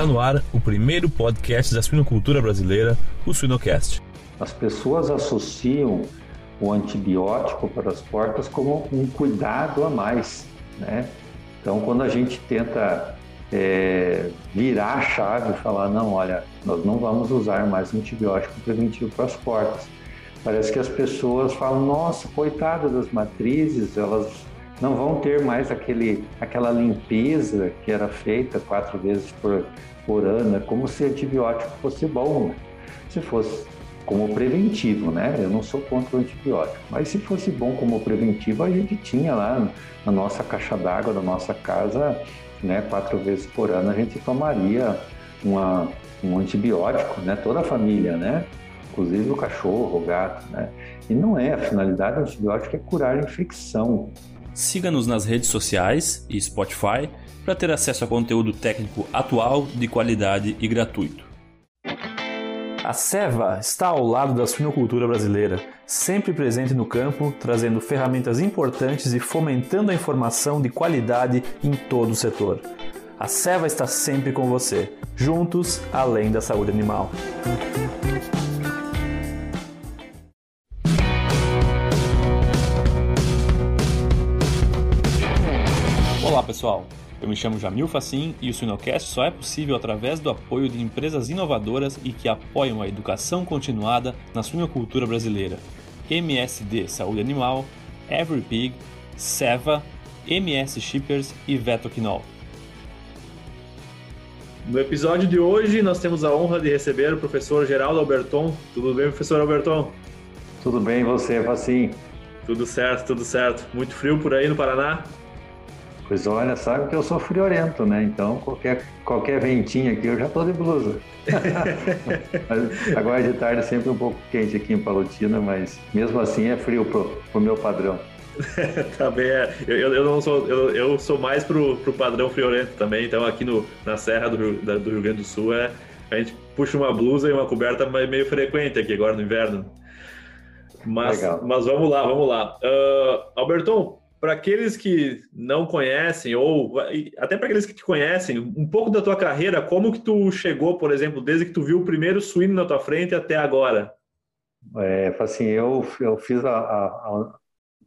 Está no ar o primeiro podcast da suinocultura brasileira, o Suinocast. As pessoas associam o antibiótico para as portas como um cuidado a mais, né? Então, quando a gente tenta é, virar a chave e falar, não, olha, nós não vamos usar mais antibiótico preventivo para as portas. Parece que as pessoas falam, nossa, coitada das matrizes, elas não vão ter mais aquele, aquela limpeza que era feita quatro vezes por, por ano, é como se antibiótico fosse bom. Se fosse como preventivo, né? Eu não sou contra o antibiótico, mas se fosse bom como preventivo, a gente tinha lá na nossa caixa d'água da nossa casa, né? Quatro vezes por ano a gente tomaria uma, um antibiótico, né? Toda a família, né? Inclusive o cachorro, o gato, né? E não é, a finalidade do antibiótico é curar a infecção, Siga-nos nas redes sociais e Spotify para ter acesso a conteúdo técnico atual, de qualidade e gratuito. A Seva está ao lado da suinocultura brasileira, sempre presente no campo, trazendo ferramentas importantes e fomentando a informação de qualidade em todo o setor. A Seva está sempre com você, juntos além da saúde animal. Pessoal, eu me chamo Jamil Facim e o Sinocast só é possível através do apoio de empresas inovadoras e que apoiam a educação continuada na suinocultura brasileira. MSD Saúde Animal, EveryPig, Seva, MS Shippers e Vetoquinol. No episódio de hoje, nós temos a honra de receber o professor Geraldo Alberton. Tudo bem, professor Alberton? Tudo bem, você, Facim? Tudo certo, tudo certo. Muito frio por aí no Paraná? Pois olha, sabe que eu sou friorento, né? Então qualquer, qualquer ventinho aqui eu já estou de blusa. agora de tarde é sempre um pouco quente aqui em Palotina, mas mesmo assim é frio pro, pro meu padrão. também é. Eu, eu, não sou, eu, eu sou mais pro, pro padrão friorento também. Então aqui no, na Serra do Rio, do Rio Grande do Sul é, a gente puxa uma blusa e uma coberta meio frequente aqui agora no inverno. Mas, mas vamos lá, vamos lá. Uh, Alberton, para aqueles que não conhecem, ou até para aqueles que te conhecem, um pouco da tua carreira, como que tu chegou, por exemplo, desde que tu viu o primeiro suíno na tua frente até agora? É, assim, eu, eu fiz a, a,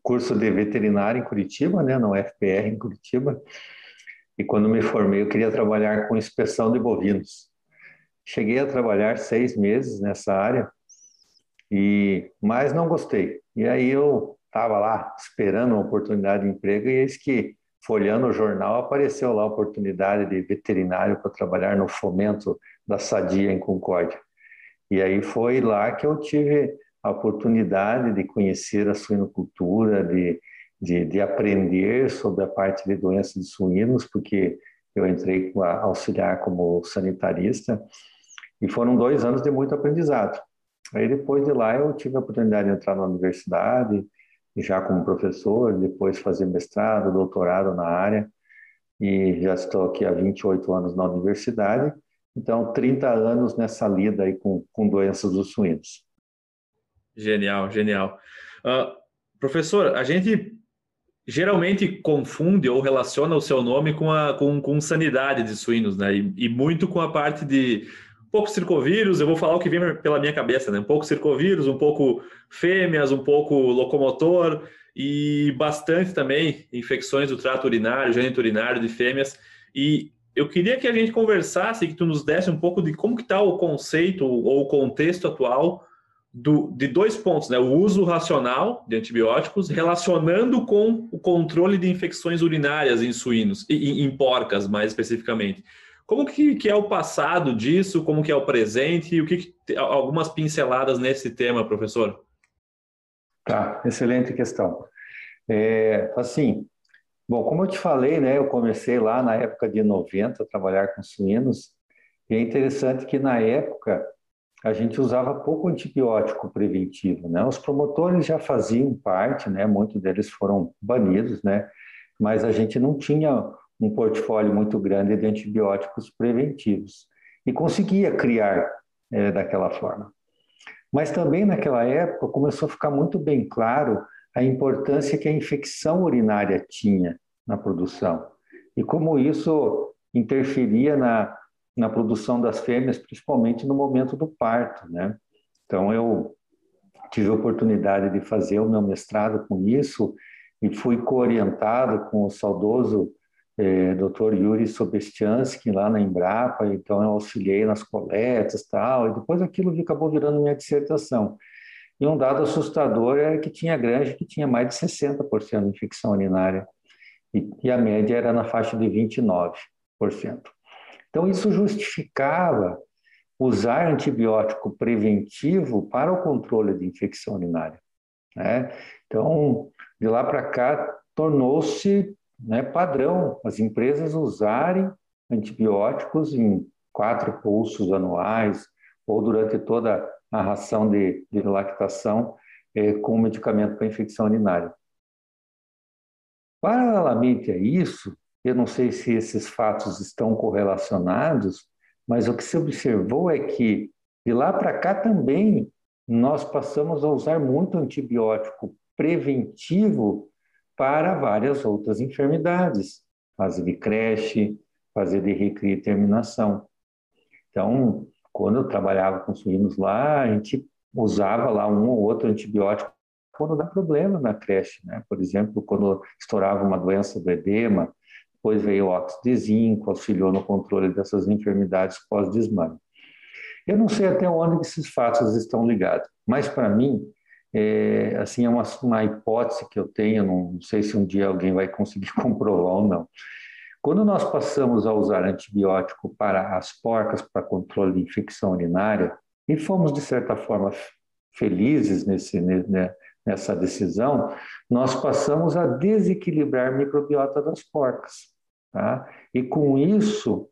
curso de veterinário em Curitiba, né, no FPR em Curitiba, e quando me formei eu queria trabalhar com inspeção de bovinos. Cheguei a trabalhar seis meses nessa área, e mas não gostei. E aí eu estava lá esperando uma oportunidade de emprego e eis que, folhando o jornal, apareceu lá a oportunidade de veterinário para trabalhar no fomento da sadia em Concórdia. E aí foi lá que eu tive a oportunidade de conhecer a suinocultura, de, de, de aprender sobre a parte de doenças de suínos, porque eu entrei a auxiliar como sanitarista, e foram dois anos de muito aprendizado. Aí depois de lá eu tive a oportunidade de entrar na universidade, já como professor, depois fazer mestrado, doutorado na área, e já estou aqui há 28 anos na universidade, então 30 anos nessa lida aí com, com doenças dos suínos. Genial, genial. Uh, professor, a gente geralmente confunde ou relaciona o seu nome com, a, com, com sanidade de suínos, né? E, e muito com a parte de pouco circovírus, eu vou falar o que vem pela minha cabeça, né? Um pouco circovírus, um pouco fêmeas, um pouco locomotor e bastante também infecções do trato urinário, gênito urinário de fêmeas. E eu queria que a gente conversasse, que tu nos desse um pouco de como que está o conceito ou o contexto atual do, de dois pontos, né? O uso racional de antibióticos relacionando com o controle de infecções urinárias em suínos e em porcas, mais especificamente. Como que, que, é o passado disso? Como que é o presente? E o que, que algumas pinceladas nesse tema, professor? Tá, excelente questão. É, assim, bom, como eu te falei, né, eu comecei lá na época de 90 a trabalhar com suínos, e é interessante que na época a gente usava pouco antibiótico preventivo, né? Os promotores já faziam parte, né? Muitos deles foram banidos, né? Mas a gente não tinha um portfólio muito grande de antibióticos preventivos e conseguia criar é, daquela forma. Mas também naquela época começou a ficar muito bem claro a importância que a infecção urinária tinha na produção e como isso interferia na, na produção das fêmeas, principalmente no momento do parto, né? Então eu tive a oportunidade de fazer o meu mestrado com isso e fui coorientado com o saudoso é, Dr. Yuri Sobestiansky lá na Embrapa, então eu auxiliei nas coletas tal, e depois aquilo acabou virando minha dissertação. E um dado assustador é que tinha granja que tinha mais de 60% de infecção urinária, e, e a média era na faixa de 29%. Então, isso justificava usar antibiótico preventivo para o controle de infecção urinária. Né? Então, de lá para cá, tornou-se né, padrão as empresas usarem antibióticos em quatro pulsos anuais ou durante toda a ração de, de lactação é, com medicamento para infecção urinária. Paralelamente a isso, eu não sei se esses fatos estão correlacionados, mas o que se observou é que de lá para cá também nós passamos a usar muito antibiótico preventivo para várias outras enfermidades, fase de creche, fase de recria e terminação. Então, quando eu trabalhava com suínos lá, a gente usava lá um ou outro antibiótico quando dá problema na creche, né? Por exemplo, quando estourava uma doença do edema, depois veio o óxido de zinco, auxiliou no controle dessas enfermidades pós-desmame. Eu não sei até onde esses fatos estão ligados, mas para mim, é, assim, é uma, uma hipótese que eu tenho, não sei se um dia alguém vai conseguir comprovar ou não. Quando nós passamos a usar antibiótico para as porcas para controle de infecção urinária, e fomos, de certa forma, felizes nesse, né, nessa decisão, nós passamos a desequilibrar a microbiota das porcas. Tá? E com isso,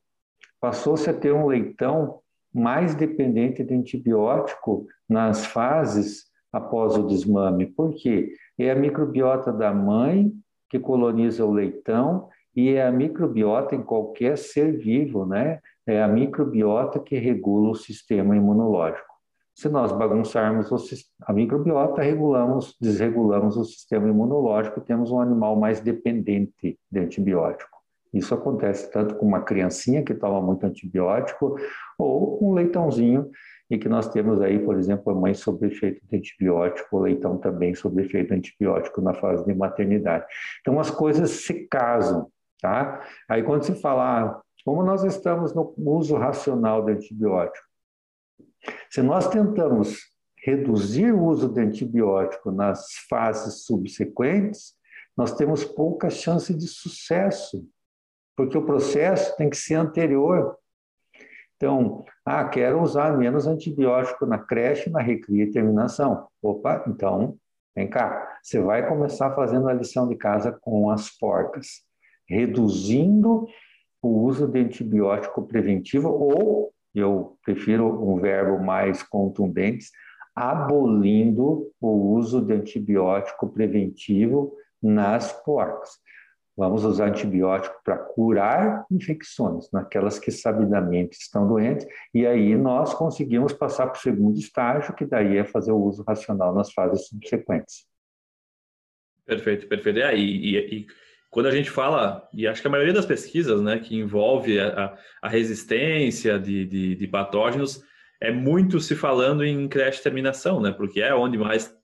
passou-se a ter um leitão mais dependente de antibiótico nas fases após o desmame. Por quê? É a microbiota da mãe que coloniza o leitão e é a microbiota em qualquer ser vivo, né? É a microbiota que regula o sistema imunológico. Se nós bagunçarmos a microbiota, regulamos, desregulamos o sistema imunológico e temos um animal mais dependente de antibiótico. Isso acontece tanto com uma criancinha que toma muito antibiótico ou com um leitãozinho e que nós temos aí, por exemplo, a mãe sob efeito de antibiótico, o leitão também sob efeito antibiótico na fase de maternidade. Então as coisas se casam, tá? Aí quando se fala, ah, como nós estamos no uso racional de antibiótico, se nós tentamos reduzir o uso de antibiótico nas fases subsequentes, nós temos pouca chance de sucesso, porque o processo tem que ser anterior então, ah, quero usar menos antibiótico na creche, na recria e terminação. Opa, então, vem cá. Você vai começar fazendo a lição de casa com as porcas, reduzindo o uso de antibiótico preventivo ou, eu prefiro um verbo mais contundente, abolindo o uso de antibiótico preventivo nas porcas. Vamos usar antibiótico para curar infecções, naquelas que sabidamente estão doentes, e aí nós conseguimos passar para o segundo estágio, que daí é fazer o uso racional nas fases subsequentes. Perfeito, perfeito. É, e, e, e, quando a gente fala, e acho que a maioria das pesquisas né, que envolve a, a resistência de, de, de patógenos, é muito se falando em creche terminação, né? Porque é onde mais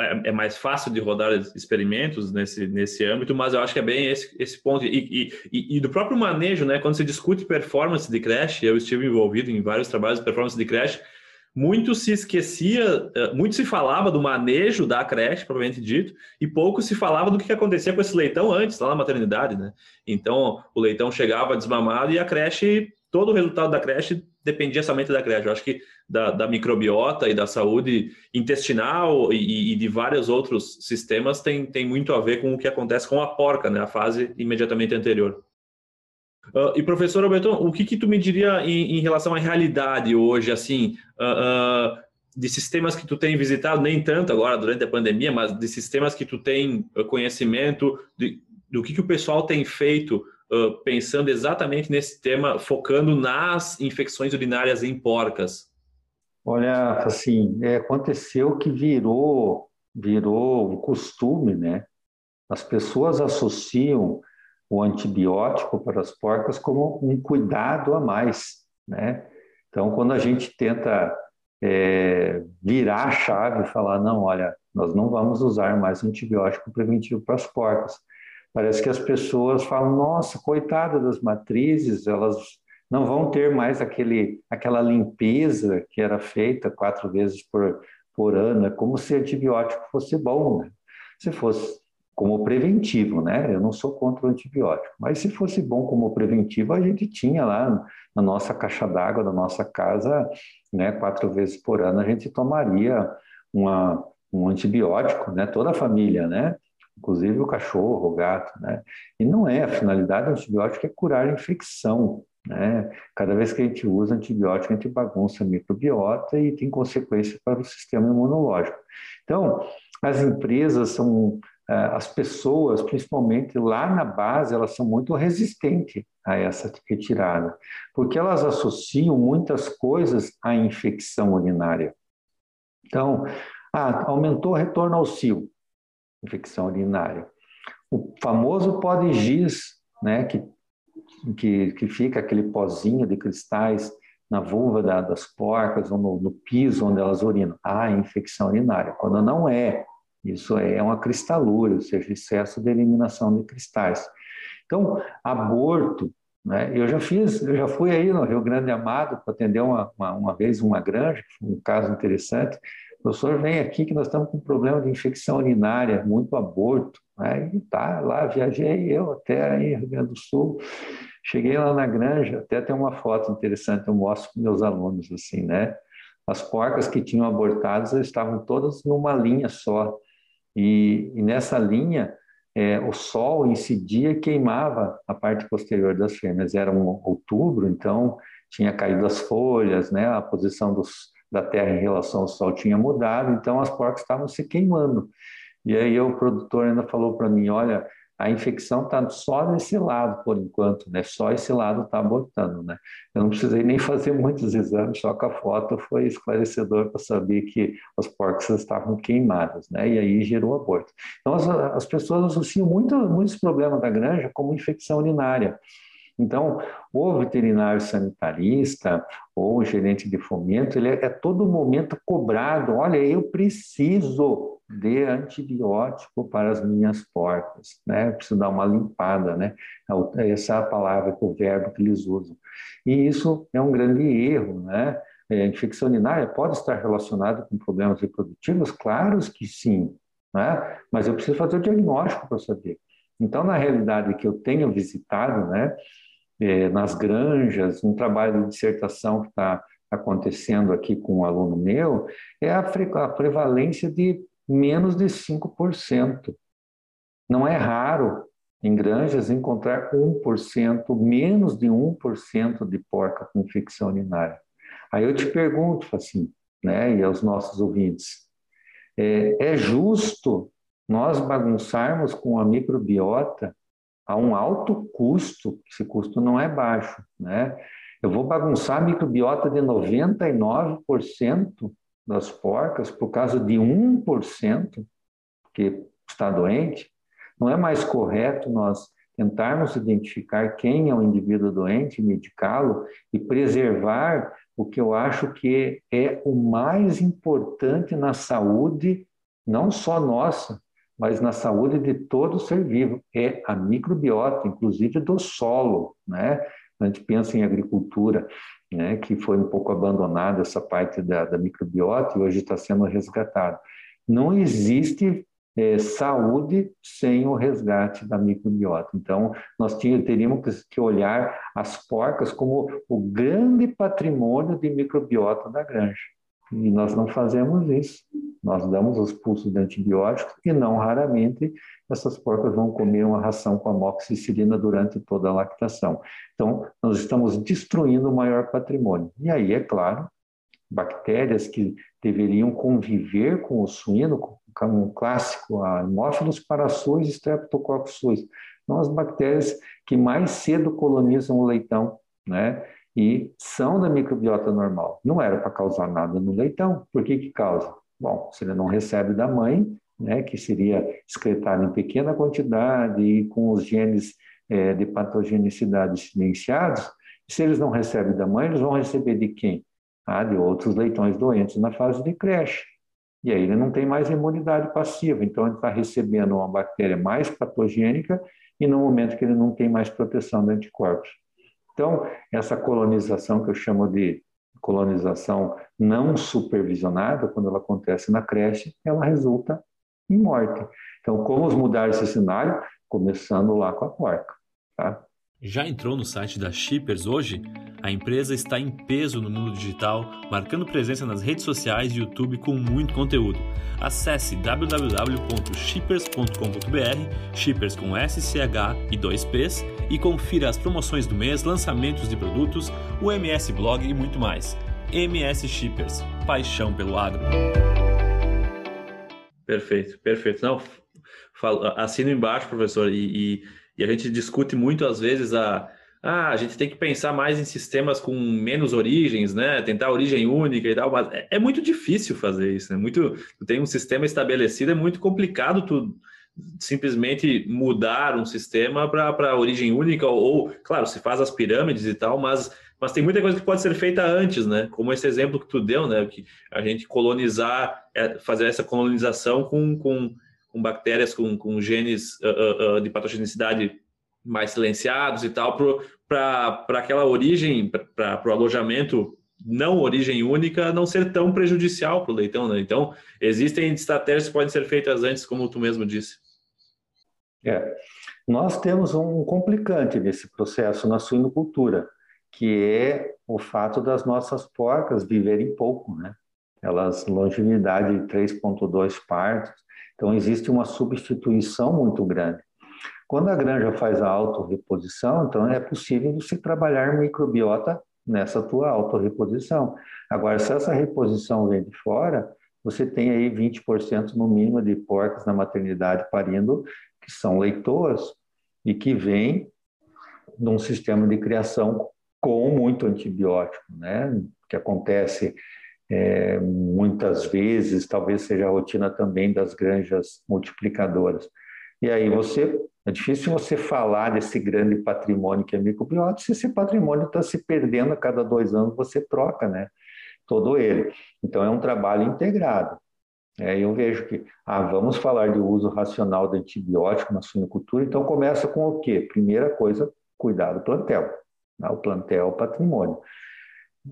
é, é, mais fácil de rodar experimentos nesse, nesse âmbito, mas eu acho que é bem esse, esse ponto. E, e, e, do próprio manejo, né? Quando se discute performance de crash, eu estive envolvido em vários trabalhos de performance de crash, muito se esquecia, eh, muito se falava do manejo da creche, propriamente dito, e pouco se falava do que acontecia com esse leitão antes, lá na maternidade, né? Então, o leitão chegava desmamado e a creche, todo o resultado da creche dependia somente da creche. Eu acho que da, da microbiota e da saúde intestinal e, e, de vários outros sistemas tem, tem muito a ver com o que acontece com a porca, né? A fase imediatamente anterior. Uh, e professor Alberto, o que, que tu me diria em, em relação à realidade hoje, assim, uh, uh, de sistemas que tu tem visitado, nem tanto agora durante a pandemia, mas de sistemas que tu tem conhecimento, de, do que, que o pessoal tem feito pensando exatamente nesse tema, focando nas infecções urinárias em porcas? Olha, assim, é, aconteceu que virou, virou um costume, né? As pessoas associam o antibiótico para as porcas como um cuidado a mais. né? Então, quando a gente tenta é, virar a chave e falar, não, olha, nós não vamos usar mais antibiótico preventivo para as porcas. Parece que as pessoas falam, nossa, coitada das matrizes, elas não vão ter mais aquele, aquela limpeza que era feita quatro vezes por, por ano, é como se antibiótico fosse bom, né? Se fosse como preventivo, né? Eu não sou contra o antibiótico, mas se fosse bom como preventivo, a gente tinha lá na nossa caixa d'água da nossa casa, né? Quatro vezes por ano a gente tomaria uma, um antibiótico, né? Toda a família, né? Inclusive o cachorro, o gato, né? E não é, a finalidade do antibiótico é curar a infecção, né? Cada vez que a gente usa antibiótico, a gente bagunça a microbiota e tem consequência para o sistema imunológico. Então, as empresas são é, as pessoas, principalmente lá na base, elas são muito resistentes a essa retirada, porque elas associam muitas coisas à infecção urinária. Então, ah, aumentou o retorno ao cio, infecção urinária. O famoso pó de giz, né, que, que, que fica aquele pozinho de cristais na vulva da, das porcas ou no, no piso onde elas urinam. Ah, infecção urinária. Quando não é isso é uma cristalura, ou seja, excesso de eliminação de cristais. Então, aborto, né? Eu já fiz, eu já fui aí no Rio Grande Amado para atender uma, uma, uma, vez uma granja, um caso interessante. O professor vem aqui que nós estamos com problema de infecção urinária, muito aborto. Né? E tá, lá viajei eu até aí Rio Grande do Sul. Cheguei lá na granja, até tem uma foto interessante, eu mostro para meus alunos assim, né? As porcas que tinham abortadas estavam todas numa linha só. E, e nessa linha, é, o sol incidia e queimava a parte posterior das fêmeas. Era um outubro, então tinha caído as folhas, né? a posição dos, da terra em relação ao sol tinha mudado, então as porcas estavam se queimando. E aí o produtor ainda falou para mim, olha, a infecção está só nesse lado por enquanto, né? Só esse lado está abortando, né? Eu não precisei nem fazer muitos exames, só que a foto foi esclarecedor para saber que as porcas estavam queimadas, né? E aí gerou aborto. Então as, as pessoas associam muito, muitos problemas da granja como infecção urinária. Então, o veterinário sanitarista ou o gerente de fomento, ele é, é todo momento cobrado. Olha, eu preciso de antibiótico para as minhas porcas, né? Eu preciso dar uma limpada, né? Essa é a palavra, o verbo que eles usam. E isso é um grande erro, né? É, a infecção urinária pode estar relacionada com problemas reprodutivos? Claro que sim, né? Mas eu preciso fazer o diagnóstico para saber. Então, na realidade que eu tenho visitado, né? É, nas granjas, um trabalho de dissertação que está acontecendo aqui com um aluno meu, é a, a prevalência de menos de 5%. Não é raro em granjas encontrar 1%, menos de 1% de porca com infecção urinária. Aí eu te pergunto, assim, né, e aos nossos ouvintes, é, é justo nós bagunçarmos com a microbiota a um alto custo, esse custo não é baixo, né? Eu vou bagunçar a microbiota de 99% das porcas por causa de 1% que está doente. Não é mais correto nós tentarmos identificar quem é o indivíduo doente, medicá-lo e preservar o que eu acho que é o mais importante na saúde, não só nossa, mas na saúde de todo ser vivo, é a microbiota, inclusive do solo, né? A gente pensa em agricultura, né, que foi um pouco abandonada essa parte da, da microbiota e hoje está sendo resgatada. Não existe é, saúde sem o resgate da microbiota. Então, nós teríamos que olhar as porcas como o grande patrimônio de microbiota da granja. E nós não fazemos isso. Nós damos os pulsos de antibióticos e não raramente essas porcas vão comer uma ração com amoxicilina durante toda a lactação. Então, nós estamos destruindo o maior patrimônio. E aí, é claro, bactérias que deveriam conviver com o suíno, como um clássico, a Haemophilus parasus e Streptococcus suis, são as bactérias que mais cedo colonizam o leitão, né? E são da microbiota normal. Não era para causar nada no leitão. Por que que causa? Bom, se ele não recebe da mãe, né, que seria excretado em pequena quantidade e com os genes é, de patogenicidade silenciados, Se eles não recebem da mãe, eles vão receber de quem? Ah, de outros leitões doentes na fase de creche. E aí ele não tem mais imunidade passiva, então ele está recebendo uma bactéria mais patogênica e no momento que ele não tem mais proteção de anticorpos. Então, essa colonização que eu chamo de colonização não supervisionada, quando ela acontece na creche, ela resulta em morte. Então, como mudar esse cenário? Começando lá com a porca. Tá? Já entrou no site da Shippers hoje? A empresa está em peso no mundo digital, marcando presença nas redes sociais e YouTube com muito conteúdo. Acesse www.shippers.com.br, Shippers com SCH e 2 Ps, e confira as promoções do mês, lançamentos de produtos, o MS Blog e muito mais. MS Shippers, paixão pelo agro. Perfeito, perfeito. Não, assino embaixo, professor, e, e, e a gente discute muito às vezes a ah, a gente tem que pensar mais em sistemas com menos origens, né? Tentar origem única e tal, mas é, é muito difícil fazer isso, né? Muito, tu tem um sistema estabelecido, é muito complicado tu simplesmente mudar um sistema para origem única ou, claro, se faz as pirâmides e tal, mas mas tem muita coisa que pode ser feita antes, né? Como esse exemplo que tu deu, né? Que a gente colonizar, é, fazer essa colonização com, com, com bactérias com, com genes uh, uh, de patogenicidade mais silenciados e tal, para aquela origem, para o alojamento não origem única, não ser tão prejudicial para o leitão. Né? Então, existem estratégias que podem ser feitas antes, como tu mesmo disse. É. Nós temos um complicante nesse processo na suinocultura, que é o fato das nossas porcas viverem pouco, né? Elas longevidade de 3,2 partos, então existe uma substituição muito grande. Quando a granja faz a autorreposição, então é possível você trabalhar microbiota nessa tua autorreposição. Agora, se essa reposição vem de fora, você tem aí 20% no mínimo de porcas na maternidade parindo que são leitoas e que vêm num sistema de criação com muito antibiótico, né? Que acontece é, muitas vezes, talvez seja a rotina também das granjas multiplicadoras. E aí você é difícil você falar desse grande patrimônio que é microbiota se esse patrimônio está se perdendo a cada dois anos, você troca, né? Todo ele. Então é um trabalho integrado. É, eu vejo que, ah, vamos falar de uso racional de antibiótico na suinocultura, então começa com o quê? Primeira coisa, cuidar do plantel. Né? O plantel é o patrimônio.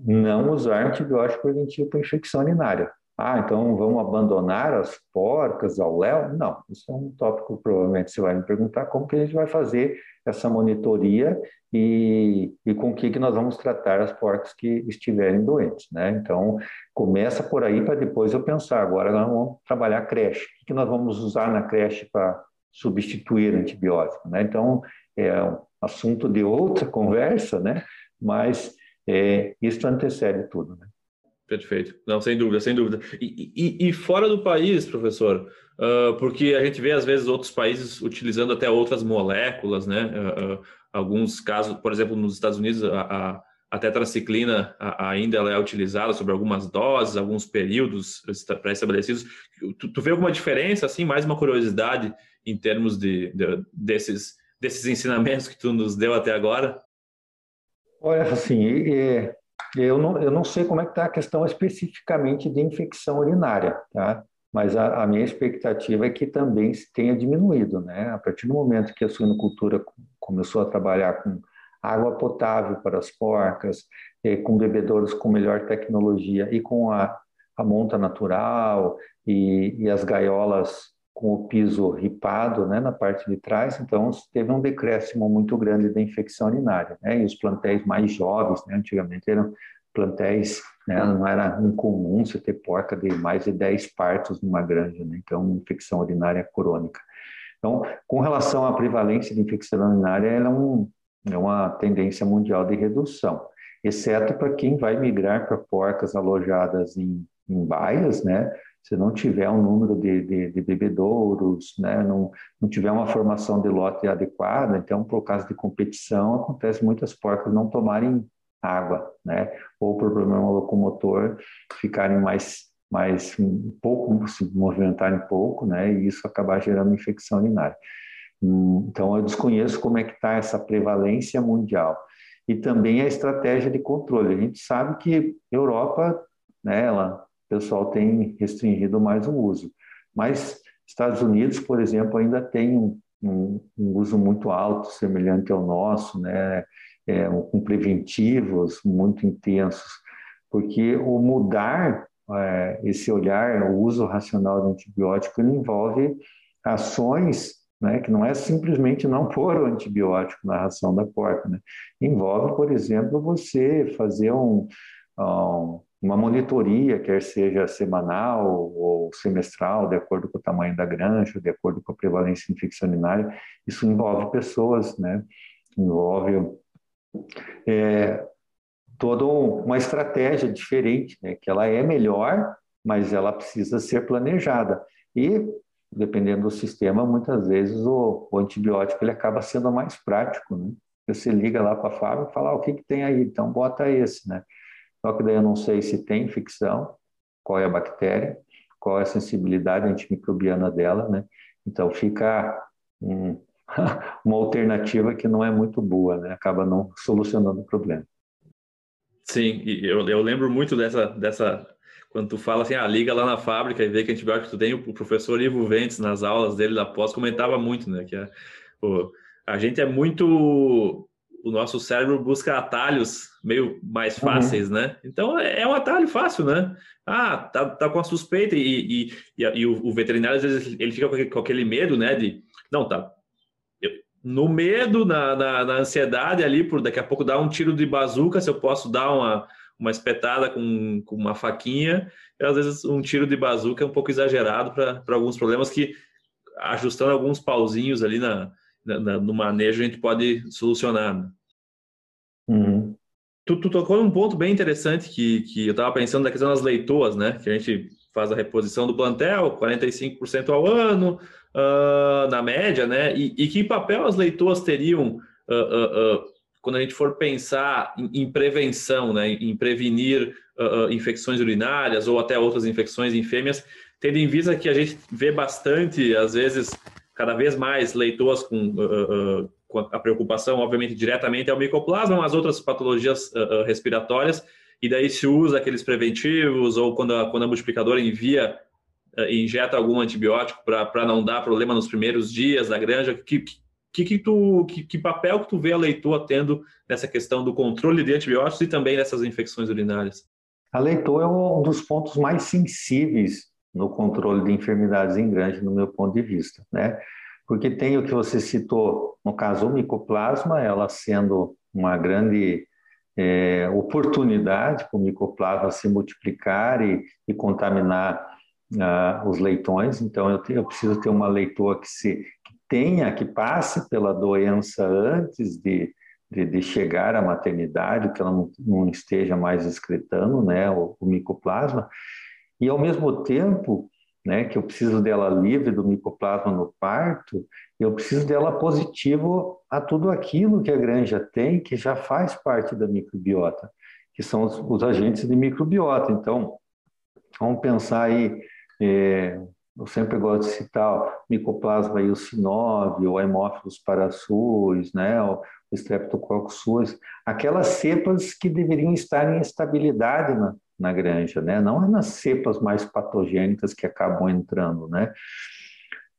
Não usar antibiótico preventivo para infecção urinária. Ah, então vamos abandonar as porcas ao léu? Não, isso é um tópico que provavelmente você vai me perguntar como que a gente vai fazer essa monitoria e, e com o que, que nós vamos tratar as porcas que estiverem doentes, né? Então, começa por aí para depois eu pensar, agora nós vamos trabalhar creche. O que, que nós vamos usar na creche para substituir antibiótico, né? Então, é um assunto de outra conversa, né? Mas é, isso antecede tudo, né? Perfeito. Não, sem dúvida, sem dúvida. E, e, e fora do país, professor, uh, porque a gente vê às vezes outros países utilizando até outras moléculas, né? Uh, uh, alguns casos, por exemplo, nos Estados Unidos, a, a, a tetraciclina a, ainda ela é utilizada sobre algumas doses, alguns períodos pré-estabelecidos. Tu, tu vê alguma diferença, assim, mais uma curiosidade em termos de, de, desses, desses ensinamentos que tu nos deu até agora? Olha, assim, é, eu não, eu não sei como é que está a questão especificamente de infecção urinária, tá? Mas a, a, minha expectativa é que também tenha diminuído, né? A partir do momento que a suinocultura começou a trabalhar com água potável para as porcas, com bebedouros com melhor tecnologia e com a, a monta natural e, e as gaiolas com o piso ripado né, na parte de trás, então teve um decréscimo muito grande da infecção urinária. Né, e os plantéis mais jovens, né, antigamente eram plantéis, né, não era incomum você ter porca de mais de 10 partos numa granja, né, então infecção urinária crônica. Então, com relação à prevalência de infecção urinária, ela é, um, é uma tendência mundial de redução, exceto para quem vai migrar para porcas alojadas em, em baias, né, se não tiver um número de, de, de bebedouros, né, não, não tiver uma formação de lote adequada, então, por causa de competição, acontece muitas porcas não tomarem água, né, ou por problema locomotor, ficarem mais, mais um pouco, se movimentarem pouco, né, e isso acabar gerando infecção urinária. Então, eu desconheço como é que está essa prevalência mundial. e também a estratégia de controle. A gente sabe que Europa, né, ela, o pessoal tem restringido mais o uso, mas Estados Unidos, por exemplo, ainda tem um, um, um uso muito alto, semelhante ao nosso, né, é, com preventivos muito intensos, porque o mudar é, esse olhar, o uso racional do antibiótico, ele envolve ações né, que não é simplesmente não pôr o antibiótico na ração da porca. Né? Envolve, por exemplo, você fazer um, um, uma monitoria, quer seja semanal ou semestral, de acordo com o tamanho da granja, de acordo com a prevalência infeccionária. Isso envolve pessoas, né? envolve é, toda uma estratégia diferente, né? que ela é melhor, mas ela precisa ser planejada. E, dependendo do sistema, muitas vezes o, o antibiótico ele acaba sendo mais prático. Né? Você liga lá para a fábrica e fala, ah, o que, que tem aí? Então, bota esse. Né? Só que daí eu não sei se tem infecção, qual é a bactéria, qual é a sensibilidade antimicrobiana dela. Né? Então, fica um, uma alternativa que não é muito boa, né? acaba não solucionando o problema. Sim, eu, eu lembro muito dessa, dessa. Quando tu fala assim, ah, liga lá na fábrica e vê que antibiótico tu tem, o professor Ivo Ventes, nas aulas dele da pós, comentava muito, né? Que a, é, pô, a gente é muito. O nosso cérebro busca atalhos meio mais uhum. fáceis, uhum. né? Então é, é, um atalho fácil, né? Ah, tá, tá com a suspeita e, e, e, o, o, veterinário às vezes ele fica com aquele, com aquele medo, né? De não, tá, no medo, na, na, na, ansiedade ali, por daqui a pouco dar um tiro de bazuca, se eu posso dar uma, uma espetada com, com uma faquinha, às vezes um tiro de bazuca é um pouco exagerado para alguns problemas que, ajustando alguns pauzinhos ali na, na, no manejo, a gente pode solucionar. Uhum. Tu, tu, tocou num ponto bem interessante que, que eu estava pensando da questão das leitoas, né? Que a gente faz a reposição do plantel, 45% ao ano, uh, na média, né? E, e, que papel as leitoas teriam uh, uh, quando a gente for pensar em, em prevenção, né? Em prevenir infecções urinárias ou até outras infecções em fêmeas, tendo em vista que a gente vê bastante, às vezes, cada vez mais leitoas com a preocupação, obviamente, diretamente é o micoplasma, mas outras patologias respiratórias, e daí se usa aqueles preventivos, ou quando a, quando a multiplicadora envia uh, injeta algum antibiótico para não dar problema nos primeiros dias da granja? Que, que, que, tu, que, que papel que tu vê a leitoa tendo nessa questão do controle de antibióticos e também nessas infecções urinárias? A leitoa é um dos pontos mais sensíveis no controle de enfermidades em granja, no meu ponto de vista, né? Porque tem o que você citou, no caso o micoplasma, ela sendo uma grande é, oportunidade para o micoplasma se multiplicar e, e contaminar uh, os leitões, então eu, eu, preciso ter uma leitoa que, se, que tenha, que passe pela doença antes de, de, de chegar à maternidade, que ela não, não esteja mais excretando né, o, o, micoplasma, e ao mesmo tempo né, que eu preciso dela livre do micoplasma no parto, eu preciso dela positivo a tudo aquilo que a granja tem, que já faz parte da microbiota, que são os, os agentes de microbiota. Então, vamos pensar aí é, eu sempre gosto de citar o Mycoplasma eosinove, o Haemophilus parasuis, né, o Streptococcus suis, aquelas cepas que deveriam estar em estabilidade na, na granja, né, não é nas cepas mais patogênicas que acabam entrando, né.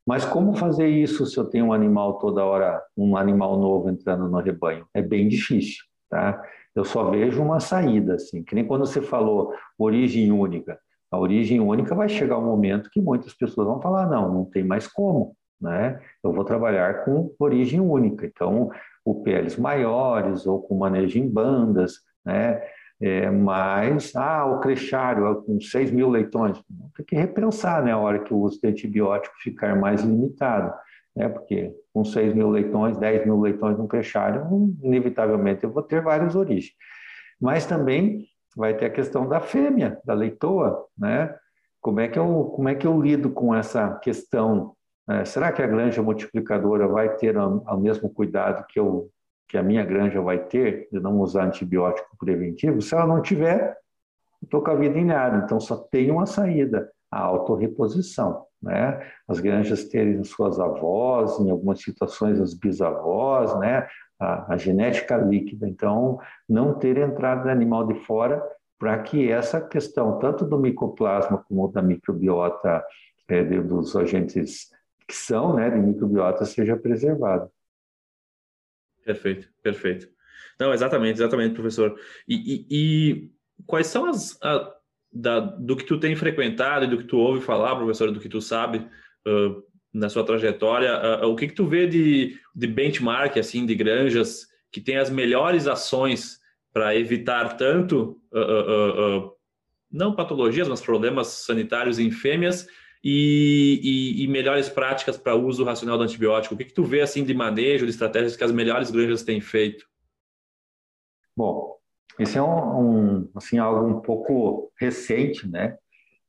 Mas como fazer isso se eu tenho um animal toda hora, um animal novo entrando no rebanho? É bem difícil, tá? Eu só vejo uma saída, assim, que nem quando você falou origem única a origem única vai chegar um momento que muitas pessoas vão falar, não, não tem mais como, né? Eu vou trabalhar com origem única. Então, o PLs maiores ou com manejo em bandas, né? É, mas, ah, o crechário com 6 mil leitões, tem que repensar, né, a hora que o uso de antibiótico ficar mais limitado, né, porque com 6 mil leitões, 10 mil leitões no crechário, inevitavelmente eu vou ter várias origens. Mas também vai ter a questão da fêmea, da leitoa, né? Como é que eu, como é que eu lido com essa questão? Né? Será que a granja multiplicadora vai ter o mesmo cuidado que, eu, que a minha granja vai ter de não usar antibiótico preventivo? Se ela não tiver, estou com a vida em nada. Então, só tem uma saída, a autorreposição. Né? As granjas terem suas avós, em algumas situações as bisavós, né? a, a genética líquida. Então, não ter entrada de animal de fora para que essa questão, tanto do micoplasma como da microbiota, é, dos agentes que são né, de microbiota, seja preservada. Perfeito, perfeito. Não, exatamente, exatamente, professor. E, e, e quais são as, a, da, do que tu tem frequentado e do que tu ouve falar, professor, do que tu sabe uh, na sua trajetória, uh, o que, que tu vê de, de benchmark, assim, de granjas que tem as melhores ações para evitar tanto, uh, não patologias, mas problemas sanitários em fêmeas e, e, e melhores práticas para uso racional do antibiótico? O que, que tu vê, assim, de manejo, de estratégias que as melhores granjas têm feito? Bom, isso é um, um, assim, algo um pouco recente, né?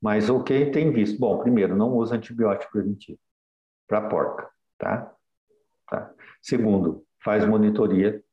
Mas o que tem visto? Bom, primeiro, não usa antibiótico preventivo para porca, tá? tá? Segundo, faz monitoria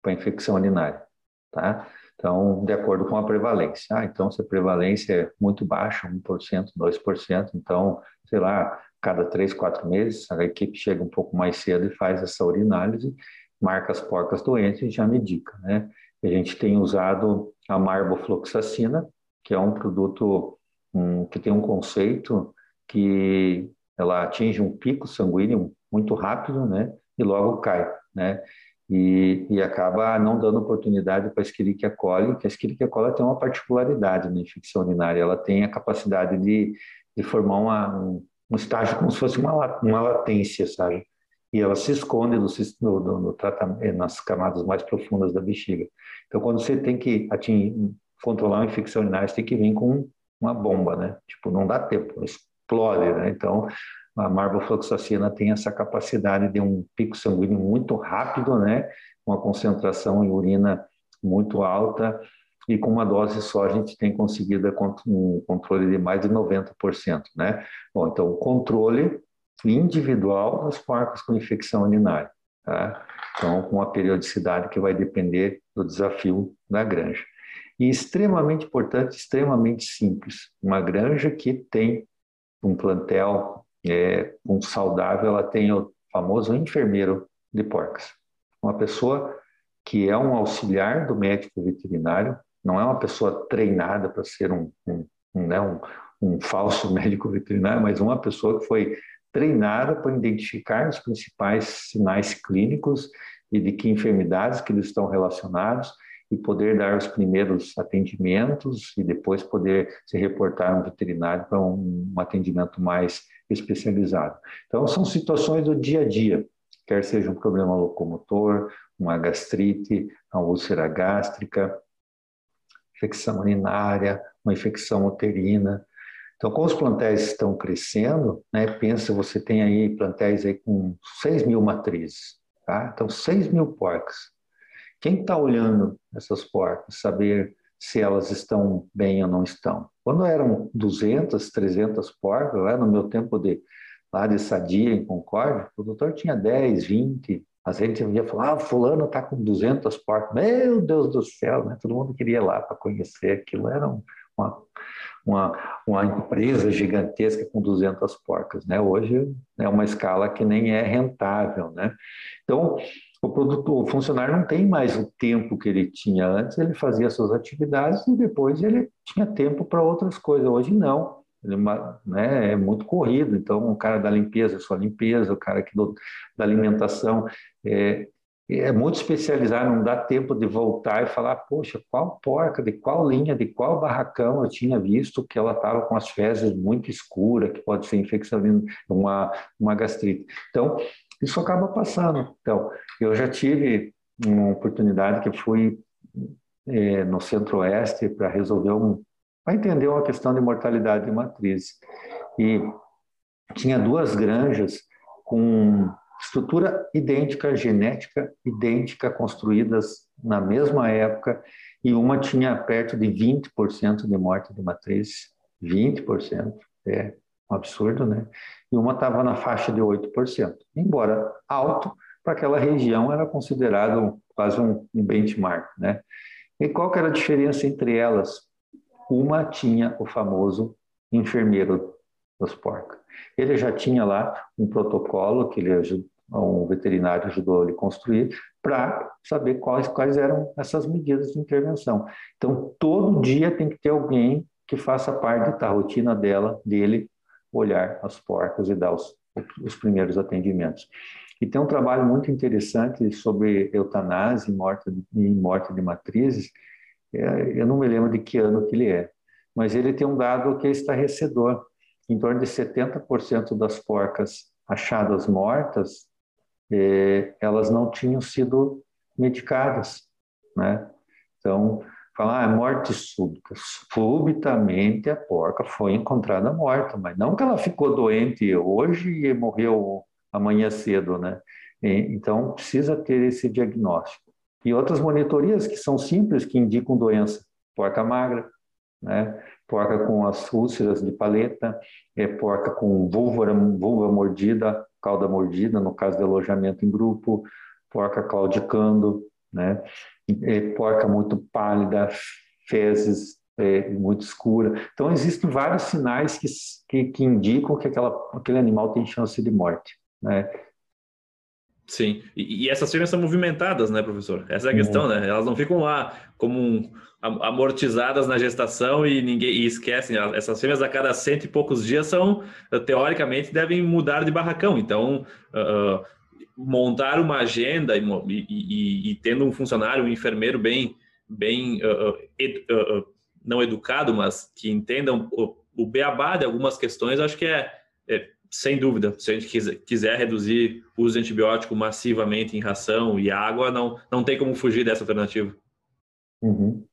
para infecção urinária, tá? Então, de acordo com a prevalência. Ah, então, se a prevalência é muito baixa, 1%, 2%, então, sei lá, cada três, quatro meses, a equipe chega um pouco mais cedo e faz essa urinálise, marca as porcas doentes e já medica, né? A gente tem usado a marbofloxacina, que é um produto um, que tem um conceito que ela atinge um pico sanguíneo muito rápido, né? E logo cai, né? E, e acaba não dando oportunidade para a Escherichia coli, que a Escherichia coli tem uma particularidade na infecção urinária, ela tem a capacidade de, de formar uma, um, um estágio como se fosse uma, uma latência, sabe? e ela se esconde no, no, no, tratamento, nas camadas mais profundas da bexiga. Então, quando você tem que atingir, controlar uma infecção urinária, você tem que vir com uma bomba, né? Tipo, não dá tempo, explode, né? Então, a marbofloxacina tem essa capacidade de um pico sanguíneo muito rápido, né? Uma concentração em urina muito alta e com uma dose só a gente tem conseguido um controle de mais de 90%, né? Bom, então o controle individual das porcas com infecção urinária. Tá? Então, com a periodicidade que vai depender do desafio da granja. E extremamente importante, extremamente simples, uma granja que tem um plantel é, um saudável, ela tem o famoso enfermeiro de porcas. Uma pessoa que é um auxiliar do médico veterinário, não é uma pessoa treinada para ser um, um, um, né, um, um falso médico veterinário, mas uma pessoa que foi treinada para identificar os principais sinais clínicos e de que enfermidades que eles estão relacionados e poder dar os primeiros atendimentos e depois poder se reportar a um veterinário para um, um atendimento mais especializado. Então, são situações do dia a dia, quer seja um problema locomotor, uma gastrite, uma úlcera gástrica, infecção urinária, uma infecção uterina, então, como os plantéis estão crescendo, né, pensa, você tem aí plantéis aí com 6 mil matrizes, tá? Então, 6 mil porcas. Quem está olhando essas porcas, saber se elas estão bem ou não estão? Quando eram 200, 300 porcas, lá no meu tempo de lá de Sadia, em Concórdia, o doutor tinha 10, 20, às vezes eu ia falar, ah, fulano está com 200 porcas. Meu Deus do céu, né? Todo mundo queria ir lá para conhecer aquilo. Era uma, uma, uma empresa gigantesca com 200 porcas, né? Hoje é uma escala que nem é rentável, né? Então, o produto, o funcionário não tem mais o tempo que ele tinha antes, ele fazia suas atividades e depois ele tinha tempo para outras coisas. Hoje não, ele né, é muito corrido. Então, o cara da limpeza, sua limpeza, o cara que da alimentação, é, é muito especializado, não dá tempo de voltar e falar, poxa, qual porca, de qual linha, de qual barracão eu tinha visto que ela estava com as fezes muito escuras, que pode ser infecção, uma, uma gastrite. Então, isso acaba passando. Então, eu já tive uma oportunidade que fui é, no centro-oeste para resolver um, para entender uma questão de mortalidade de matriz. E tinha duas granjas com estrutura idêntica, genética idêntica, construídas na mesma época, e uma tinha perto de 20% de morte de matriz, 20%, é um absurdo, né? E uma estava na faixa de 8%, embora alto, para aquela região era considerado quase um, benchmark, né? E qual que era a diferença entre elas? Uma tinha o famoso enfermeiro das porcas. Ele já tinha lá um protocolo que ele um veterinário ajudou ele a construir, para saber quais, quais eram essas medidas de intervenção. Então, todo dia tem que ter alguém que faça parte da rotina dela, dele, olhar as porcas e dar os, os primeiros atendimentos. E tem um trabalho muito interessante sobre eutanásia e morte, e morte de matrizes, é, eu não me lembro de que ano que ele é, mas ele tem um dado que é estarrecedor. Em torno de 70% das porcas achadas mortas, eh, elas não tinham sido medicadas, né? Então, falar ah, morte súbita. Subitamente a porca foi encontrada morta, mas não que ela ficou doente hoje e morreu amanhã cedo, né? Então, precisa ter esse diagnóstico. E outras monitorias que são simples, que indicam doença. Porca magra, né? porca com as úlceras de paleta, é, porca com vulva, vulva mordida, cauda mordida, no caso de alojamento em grupo, porca claudicando, né? É, porca muito pálida, fezes é, muito escura. Então, existem vários sinais que, que, que indicam que aquela, aquele animal tem chance de morte. Né? Sim, e, e, essas fêmeas são movimentadas, né, professor? Essa é a questão, né? Elas não ficam lá como um, amortizadas na gestação e ninguém e esquecem. Essas fêmeas a cada cento e poucos dias são, teoricamente, devem mudar de barracão. Então, uh, montar uma agenda e, e, e, tendo um funcionário, um enfermeiro bem, bem uh, ed, uh, não educado, mas que entendam o, o beabá de algumas questões, acho que é, é sem dúvida, se a gente quiser, quiser, reduzir o uso de antibiótico massivamente em ração e água, não, não tem como fugir dessa alternativa. Uhum.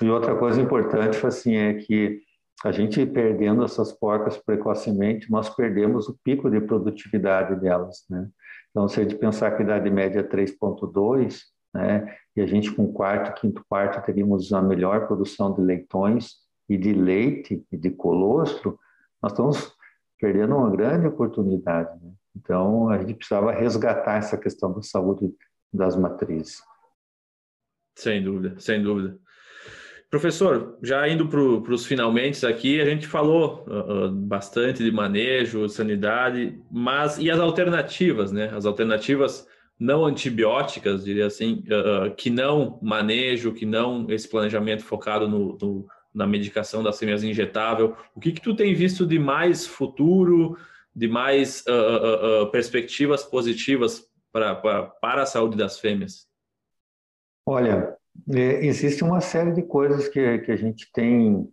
E outra coisa importante assim, é que a gente perdendo essas porcas precocemente, nós perdemos o pico de produtividade delas. Né? Então, se a gente pensar que a idade média é 3,2, né, e a gente com quarto, quinto quarto teríamos a melhor produção de leitões e de leite e de colostro, nós estamos perdendo uma grande oportunidade. Né? Então, a gente precisava resgatar essa questão da saúde das matrizes. Sem dúvida, sem dúvida. Professor, já indo para os finalmente aqui, a gente falou uh, bastante de manejo, sanidade, mas e as alternativas, né? As alternativas não antibióticas, diria assim, uh, que não manejo, que não esse planejamento focado no, no na medicação das fêmeas injetável. O que, que tu tem visto de mais futuro, de mais uh, perspectivas positivas para a saúde das fêmeas? Olha, é, existe uma série de coisas que, que a gente tem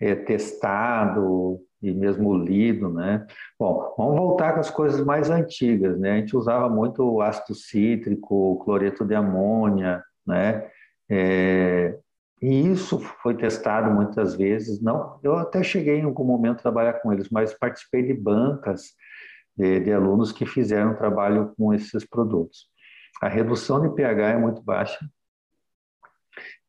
é, testado e mesmo lido, né? Bom, vamos voltar com as coisas mais antigas, né? A gente usava muito ácido cítrico, cloreto de amônia, né? É, e isso foi testado muitas vezes. Não, eu até cheguei em algum momento a trabalhar com eles, mas participei de bancas de, de alunos que fizeram trabalho com esses produtos. A redução de pH é muito baixa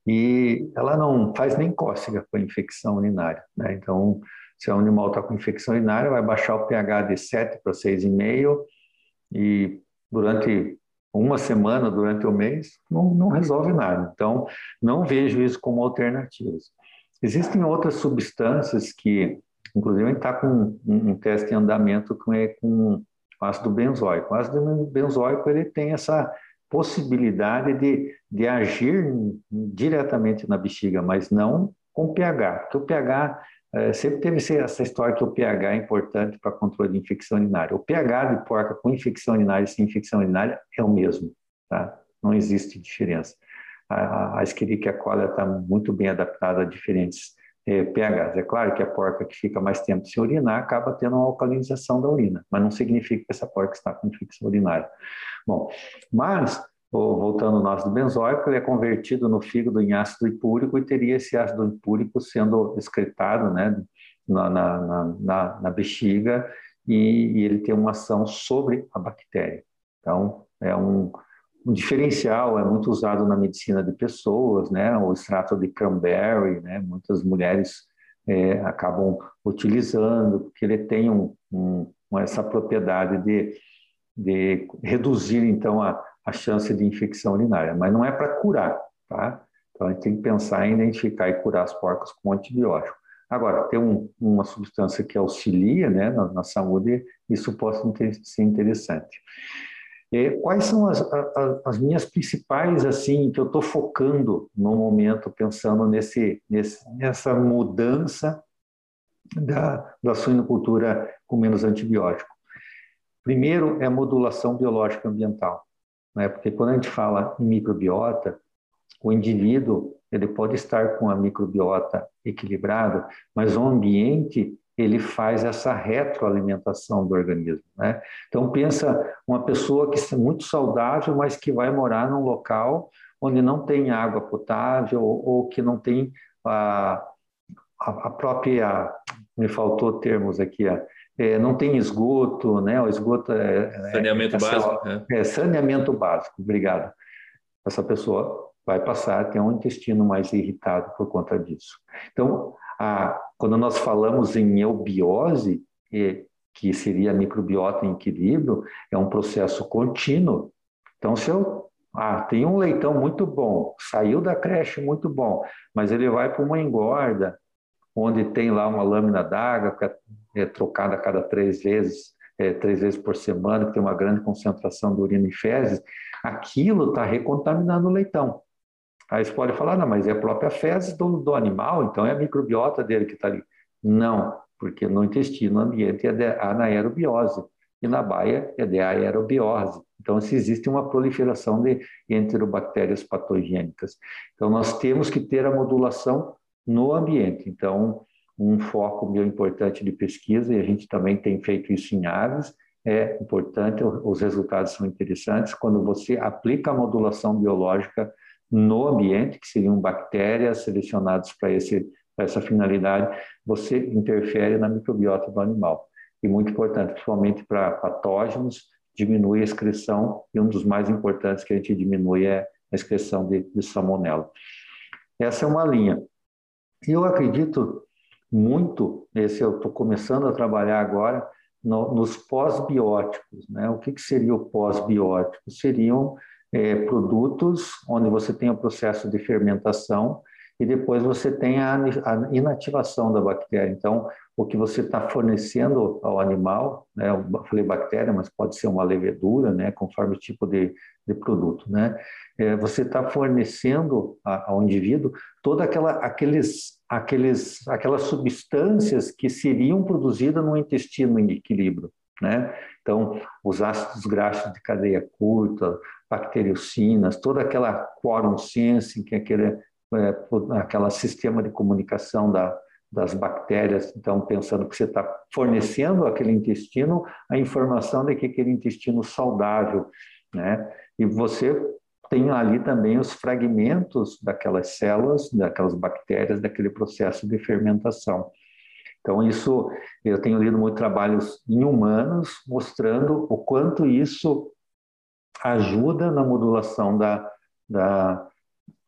e ela não faz nem cócega com a infecção urinária. Né? Então, se o animal está com infecção urinária, vai baixar o pH de 7 para 6,5 e durante uma semana durante o mês, não, não resolve nada. Então, não vejo isso como alternativas. Existem outras substâncias que, inclusive, está com um, um, teste em andamento com, com ácido benzoico. O ácido benzoico ele tem essa possibilidade de, de agir diretamente na bexiga, mas não com pH, porque o pH é, sempre teve essa história que o pH é importante para controle de infecção urinária. O pH de porca com infecção urinária e sem infecção urinária é o mesmo, tá? Não existe diferença. A, a Escherichia coli está muito bem adaptada a diferentes é, pHs. É claro que a porca que fica mais tempo sem urinar acaba tendo uma alcalinização da urina, mas não significa que essa porca está com infecção urinária. Bom, mas voltando ao ácido benzoico, ele é convertido no fígado em ácido hipúrico e teria esse ácido hipúrico sendo excretado né, na, na, na, na bexiga e, e, ele tem uma ação sobre a bactéria. Então, é um, um, diferencial, é muito usado na medicina de pessoas, né, o extrato de cranberry, né, muitas mulheres é, acabam utilizando, porque ele tem um, um, essa propriedade de, de reduzir, então, a a chance de infecção urinária, mas não é para curar, tá? Então a gente tem que pensar em identificar e curar as porcas com antibiótico. Agora, tem um, uma substância que auxilia né, na, na saúde, isso pode ser interessante. E quais são as, as, as, minhas principais, assim, que eu estou focando no momento, pensando nesse, nesse, nessa mudança da, da suinocultura com menos antibiótico? Primeiro é a modulação biológica ambiental, né? porque quando a gente fala em microbiota, o indivíduo ele pode estar com a microbiota equilibrada, mas o ambiente ele faz essa retroalimentação do organismo, né? Então pensa uma pessoa que é muito saudável, mas que vai morar num local onde não tem água potável ou, ou que não tem a, a, própria, me faltou termos aqui, é, não tem esgoto, né? O esgoto é, é saneamento é, básico. É. é saneamento básico. Obrigado. Essa pessoa vai passar a ter um intestino mais irritado por conta disso. Então, a, quando nós falamos em eubiose, que seria microbiota em equilíbrio, é um processo contínuo. Então, se eu ah, tem um leitão muito bom, saiu da creche muito bom, mas ele vai para uma engorda, onde tem lá uma lâmina d'água que é, é trocada a cada três vezes, é, três vezes por semana, que tem uma grande concentração de urina e fezes, aquilo está recontaminando o leitão. Aí você pode falar, não, mas é a própria fezes do, do animal, então é a microbiota dele que está ali. Não, porque no intestino, no ambiente, é de anaerobiose, e na baia é de aerobiose. Então, se existe uma proliferação de enterobactérias patogênicas. Então, nós temos que ter a modulação no ambiente. Então, um foco meu importante de pesquisa, e a gente também tem feito isso em aves, é importante, os resultados são interessantes, quando você aplica a modulação biológica no ambiente, que seriam bactérias selecionadas para essa finalidade, você interfere na microbiota do animal. E muito importante, principalmente para patógenos, diminui a excreção, e um dos mais importantes que a gente diminui é a excreção de, de salmonela. Essa é uma linha. Eu acredito muito, esse eu estou começando a trabalhar agora, no, nos pós-bióticos. Né? O que, que seria o pós-biótico? Seriam é, produtos onde você tem o processo de fermentação e depois você tem a, a inativação da bactéria. Então, o que você está fornecendo ao animal, né, eu falei bactéria, mas pode ser uma levedura, né, conforme o tipo de, de produto, né, é, você está fornecendo a, ao indivíduo toda aquela, aqueles, aqueles, aquelas substâncias que seriam produzidas no intestino em equilíbrio, né? Então, os ácidos graxos de cadeia curta, bacteriocinas, toda aquela quorum sensing, que é aquele, é, aquela sistema de comunicação da, das bactérias, então pensando que você está fornecendo aquele intestino a informação de que aquele intestino saudável, né? E você tem ali também os fragmentos daquelas células, daquelas bactérias, daquele processo de fermentação. Então, isso, eu tenho lido muitos trabalhos em humanos mostrando o quanto isso ajuda na modulação da, da,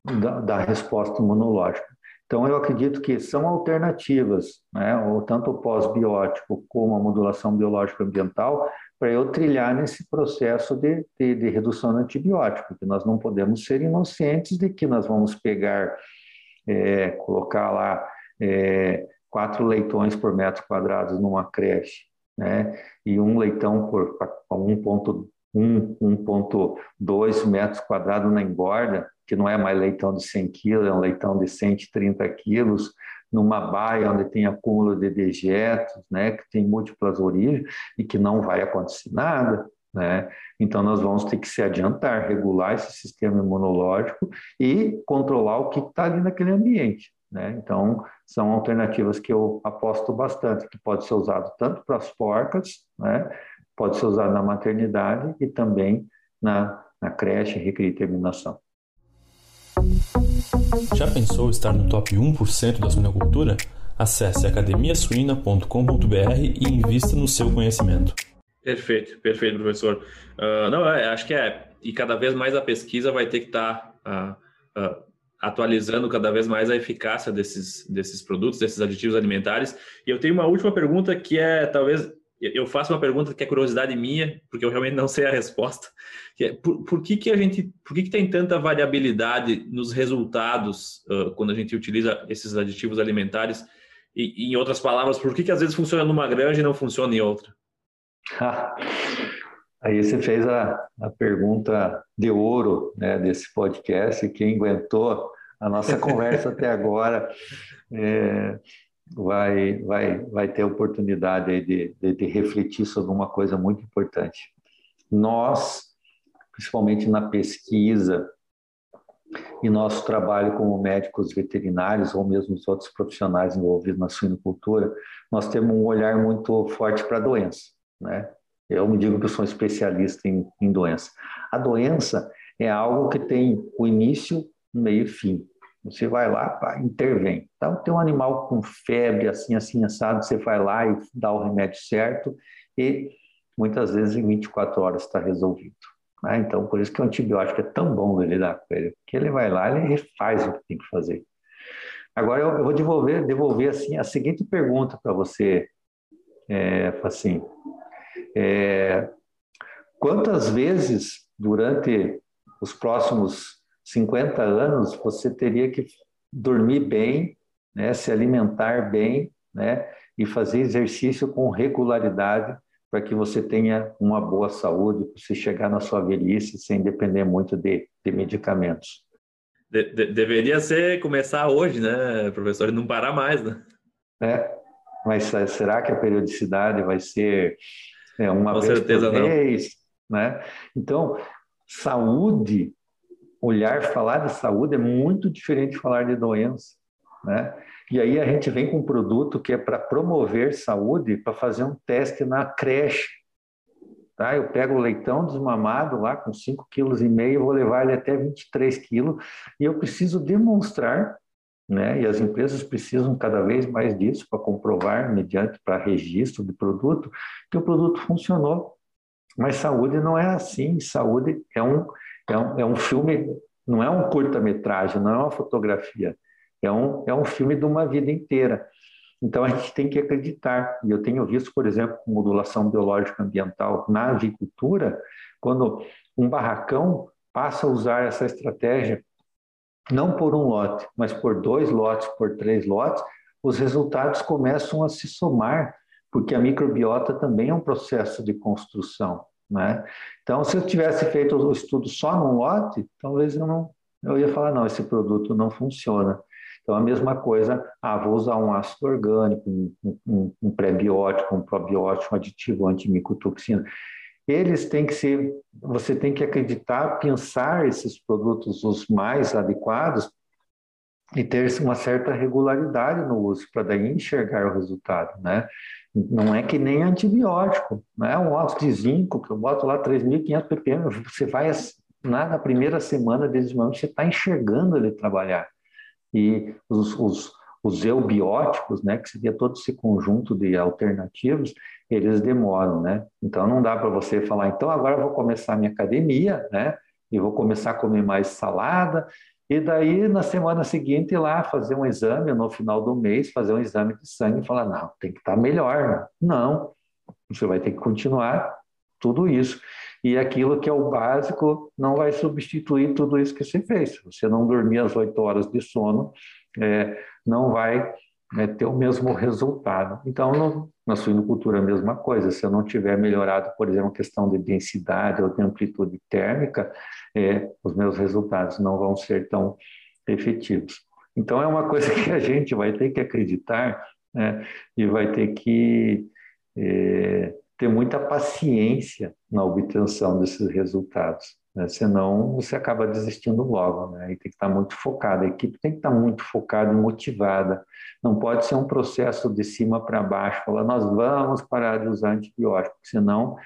da, da resposta imunológica. Então, eu acredito que são alternativas, né? ou tanto o pós-biótico como a modulação biológica ambiental, para eu trilhar nesse processo de, de, de, redução de antibiótico, porque nós não podemos ser inocentes de que nós vamos pegar, é, colocar lá é, quatro leitões por metro quadrado numa creche, né? e um leitão por 1,2 1,2 metros quadrados na engorda, que não é mais leitão de 100 quilos, é um leitão de 130 quilos, numa baia onde tem acúmulo de dejetos, né, que tem múltiplas origens e que não vai acontecer nada, né? Então nós vamos ter que se adiantar, regular esse sistema imunológico e controlar o que está ali naquele ambiente, né? Então são alternativas que eu aposto bastante, que pode ser usado tanto para as porcas, né? Pode ser usado na maternidade e também na, na creche, recria e terminação. Já pensou estar no top 1% da suinocultura? Acesse academiasuina.com.br e invista no seu conhecimento. Perfeito, perfeito, professor. Uh, não, é, acho que é. E cada vez mais a pesquisa vai ter que estar tá, uh, uh, atualizando cada vez mais a eficácia desses, desses produtos, desses aditivos alimentares. E eu tenho uma última pergunta que é talvez eu faço uma pergunta que é curiosidade minha, porque eu realmente não sei a resposta. Que é, por, por, que, que a gente, por que, que tem tanta variabilidade nos resultados uh, quando a gente utiliza esses aditivos alimentares E, em outras palavras, por que, que às vezes funciona numa granja e não funciona em outra? Aí você fez a, a pergunta de ouro né, desse podcast. Quem aguentou a nossa conversa até agora é, vai, vai, vai ter oportunidade de, de, de refletir sobre uma coisa muito importante. Nós, principalmente na pesquisa, e nosso trabalho como médicos veterinários ou mesmo os outros profissionais envolvidos na suinocultura, nós temos um olhar muito forte para a doença, né? Eu me digo que eu sou especialista em, em doença. A doença é algo que tem o início, meio e fim. Você vai lá, pá, intervém. Então, tem um animal com febre, assim, assim, assado, você vai lá e dá o remédio certo e muitas vezes em 24 horas está resolvido. Né? Então, por isso que o antibiótico é tão bom ele lidar com ele, porque ele vai lá e faz o que tem que fazer. Agora, eu, vou devolver, devolver assim, a seguinte pergunta para você, é, assim, é, quantas vezes durante os próximos 50 anos você teria que dormir bem, né, se alimentar bem, né, e fazer exercício com regularidade para que você tenha uma boa saúde, para você chegar na sua velhice sem depender muito de, de medicamentos. De, de, deveria ser começar hoje, né, professor, e não parar mais, né? É, mas será que a periodicidade vai ser é, uma Com vez certeza por mês? Não. Né? Então, saúde, olhar, falar de saúde é muito diferente de falar de doença, né? E aí a gente vem com um produto que é para promover saúde, para fazer um teste na creche. Tá? Eu pego o leitão desmamado lá com 5,5 kg, vou levar ele até 23 kg, e eu preciso demonstrar, né? e as empresas precisam cada vez mais disso para comprovar, mediante para registro do produto, que o produto funcionou. Mas saúde não é assim, saúde é um, é um, é um filme, não é um curta-metragem, não é uma fotografia é um, é um filme de uma vida inteira. Então a gente tem que acreditar. E eu tenho visto, por exemplo, modulação biológica ambiental na avicultura, quando um barracão passa a usar essa estratégia, não por um lote, mas por dois lotes, por três lotes, os resultados começam a se somar, porque a microbiota também é um processo de construção. Né? Então, se eu tivesse feito o estudo só num lote, talvez eu não, eu ia falar não, esse produto não funciona. Então, a mesma coisa, ah, vou usar um ácido orgânico, um, um, um pré-biótico, um probiótico, um aditivo antimicotoxina. Eles têm que ser, você tem que acreditar, pensar esses produtos os mais adequados e ter uma certa regularidade no uso para daí enxergar o resultado, né? Não é que nem antibiótico, né? Um óxido de zinco que eu boto lá 3.500 ppm, você vai na primeira semana de desenvolvimento, você está enxergando ele trabalhar e os, os, os eubióticos, né, que seria todo esse conjunto de alternativos, eles demoram, né? Então não dá para você falar, então agora eu vou começar a minha academia, né? E vou começar a comer mais salada, e daí na semana seguinte ir lá fazer um exame, no final do mês, fazer um exame de sangue e falar, não, tem que estar tá melhor. Né? Não, você vai ter que continuar tudo isso. E aquilo que é o básico não vai substituir tudo isso que você fez. Você não dormir as oito horas de sono, é, não vai é, ter o mesmo resultado. Então, no, na suinocultura, a mesma coisa. Se eu não tiver melhorado, por exemplo, a questão de densidade ou de amplitude térmica, é, os meus resultados não vão ser tão efetivos. Então, é uma coisa que a gente vai ter que acreditar né, e vai ter que é, ter muita paciência na obtenção desses resultados, né? senão você acaba desistindo logo, né? E tem que estar muito focada, a equipe tem que estar muito focada e motivada. Não pode ser um processo de cima para baixo, falar nós vamos parar de usar antibiótico, senão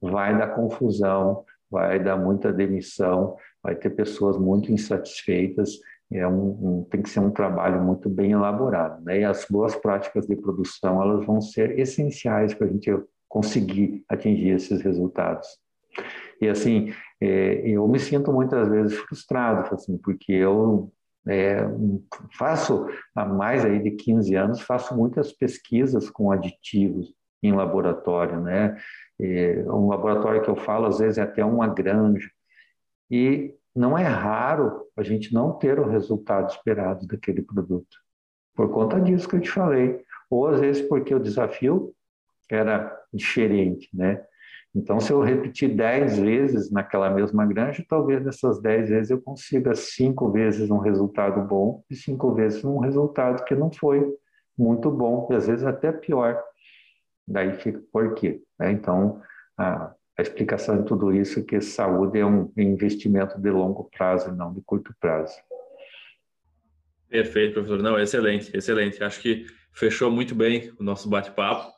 vai dar confusão, vai dar muita demissão, vai ter pessoas muito insatisfeitas. É um, um, tem que ser um trabalho muito bem elaborado, né? E as boas práticas de produção elas vão ser essenciais para a gente conseguir atingir esses resultados. E assim, é, eu me sinto muitas vezes frustrado, assim, porque eu é, faço há mais aí de 15 anos, faço muitas pesquisas com aditivos em laboratório, né? É, um laboratório que eu falo às vezes é até uma granja. E não é raro a gente não ter o resultado esperado daquele produto. Por conta disso que eu te falei, ou às vezes porque o desafio era diferente, né? Então, se eu repetir dez vezes naquela mesma granja, talvez nessas dez vezes eu consiga cinco vezes um resultado bom e cinco vezes um resultado que não foi muito bom, e às vezes até pior. Daí fica por quê? Né? Então, a, a explicação de tudo isso é que saúde é um investimento de longo prazo e não de curto prazo. Perfeito, professor. Não, excelente, excelente. Acho que fechou muito bem o nosso bate-papo.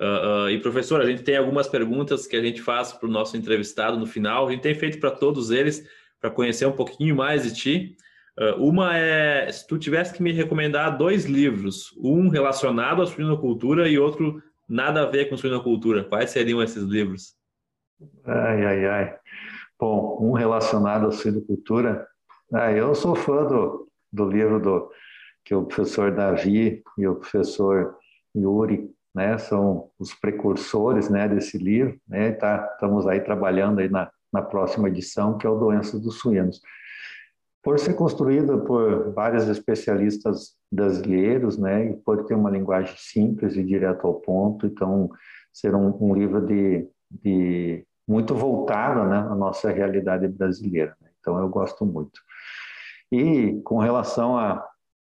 Uh, uh, e professor, a gente tem algumas perguntas que a gente faz para o nosso entrevistado no final. A gente tem feito para todos eles para conhecer um pouquinho mais de ti. Uh, uma é se tu tivesse que me recomendar dois livros, um relacionado à suinocultura e outro nada a ver com suinocultura, quais seriam esses livros? Ai, ai, ai. Bom, um relacionado à suinocultura. Ah, eu sou fã do, do livro do que o professor Davi e o professor Yuri né, são os precursores né, desse livro. Né, tá, estamos aí trabalhando aí na, na próxima edição, que é o Doença dos Suínos. Por ser construída por vários especialistas brasileiros, né, e por ter uma linguagem simples e direto ao ponto, então ser um, um livro de, de muito voltado né, à nossa realidade brasileira. Né? Então eu gosto muito. E com relação a,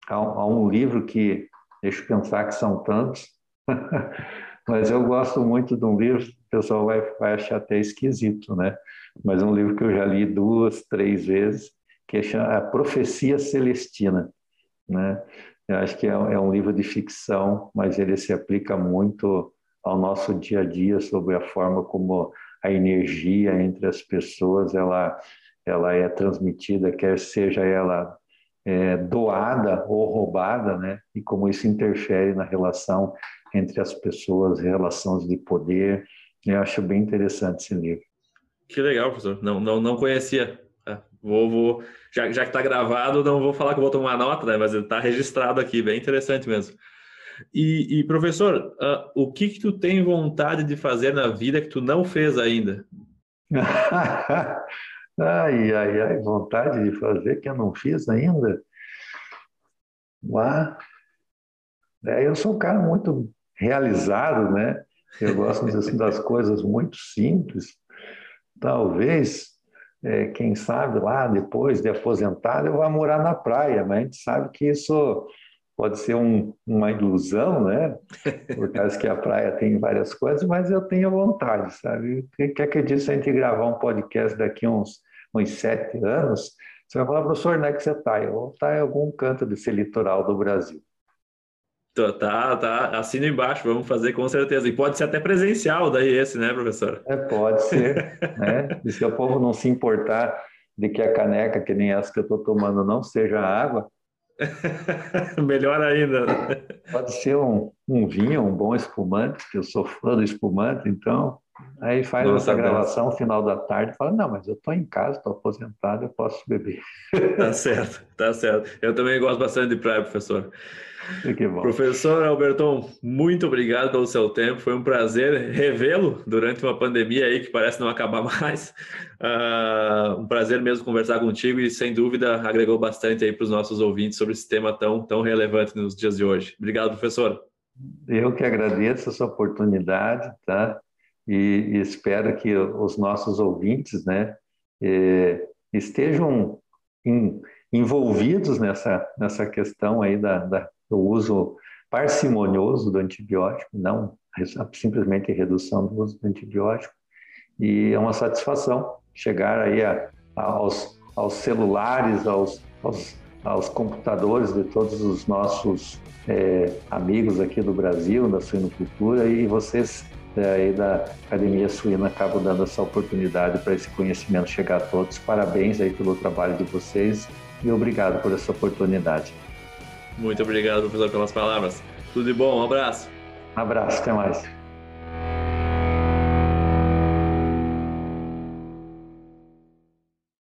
a, a um livro que, deixa eu pensar que são tantos, Mas eu gosto muito de um livro, o pessoal vai, vai achar até esquisito, né? Mas é um livro que eu já li duas, três vezes, que é a Profecia Celestina, né? Eu acho que é, é um livro de ficção, mas ele se aplica muito ao nosso dia a dia sobre a forma como a energia entre as pessoas ela ela é transmitida, quer seja ela é, doada ou roubada, né? E como isso interfere na relação entre as pessoas, relações de poder. Eu acho bem interessante esse livro. Que legal, professor. Não, não, não conhecia. É, vou, vou, já, já que está gravado, não vou falar que vou tomar nota, né? Mas está registrado aqui, bem interessante mesmo. E, e professor, uh, o que que tu tem vontade de fazer na vida que tu não fez ainda? ai, ai, ai, vontade de fazer que eu não fiz ainda? Uá. É, eu sou um cara muito realizado, né? Eu gosto assim, das coisas muito simples. Talvez, é, quem sabe lá depois de aposentado, eu vá morar na praia, mas a gente sabe que isso pode ser um, uma ilusão, né? Por causa que a praia tem várias coisas, mas eu tenho vontade, sabe? O que acredito se a gente gravar um podcast daqui uns, uns sete anos, você vai falar, professor, onde é que você está? Eu vou estar em algum canto desse litoral do Brasil. Tá, tá, assina embaixo, vamos fazer com certeza. E pode ser até presencial daí esse, né, professor? É, pode ser, né? E se o povo não se importar de que a caneca, que nem essa que eu estou tomando, não seja água... Melhor ainda. Pode ser um, um vinho, um bom espumante, que eu sou fã do espumante, então... Aí faz Nossa, essa gravação no final da tarde e fala, não, mas eu estou em casa, estou aposentado, eu posso beber. Tá certo, tá certo. Eu também gosto bastante de praia, professor. Professor Alberton, muito obrigado pelo seu tempo. Foi um prazer revê-lo durante uma pandemia aí que parece não acabar mais. Uh, um prazer mesmo conversar contigo e, sem dúvida, agregou bastante aí para os nossos ouvintes sobre esse tema tão, tão relevante nos dias de hoje. Obrigado, professor. Eu que agradeço essa oportunidade, tá? E, e espero que os nossos ouvintes, né, eh, estejam em, envolvidos nessa, nessa questão aí da, da o uso parcimonioso do antibiótico, não simplesmente redução do uso do antibiótico. E é uma satisfação chegar aí a, aos, aos celulares, aos, aos, aos, computadores de todos os nossos é, amigos aqui do Brasil, da suinocultura, e vocês é, aí da Academia Suína acabam dando essa oportunidade para esse conhecimento chegar a todos. Parabéns aí pelo trabalho de vocês e obrigado por essa oportunidade. Muito obrigado, professor, pelas palavras. Tudo de bom, um abraço. Um abraço, até mais.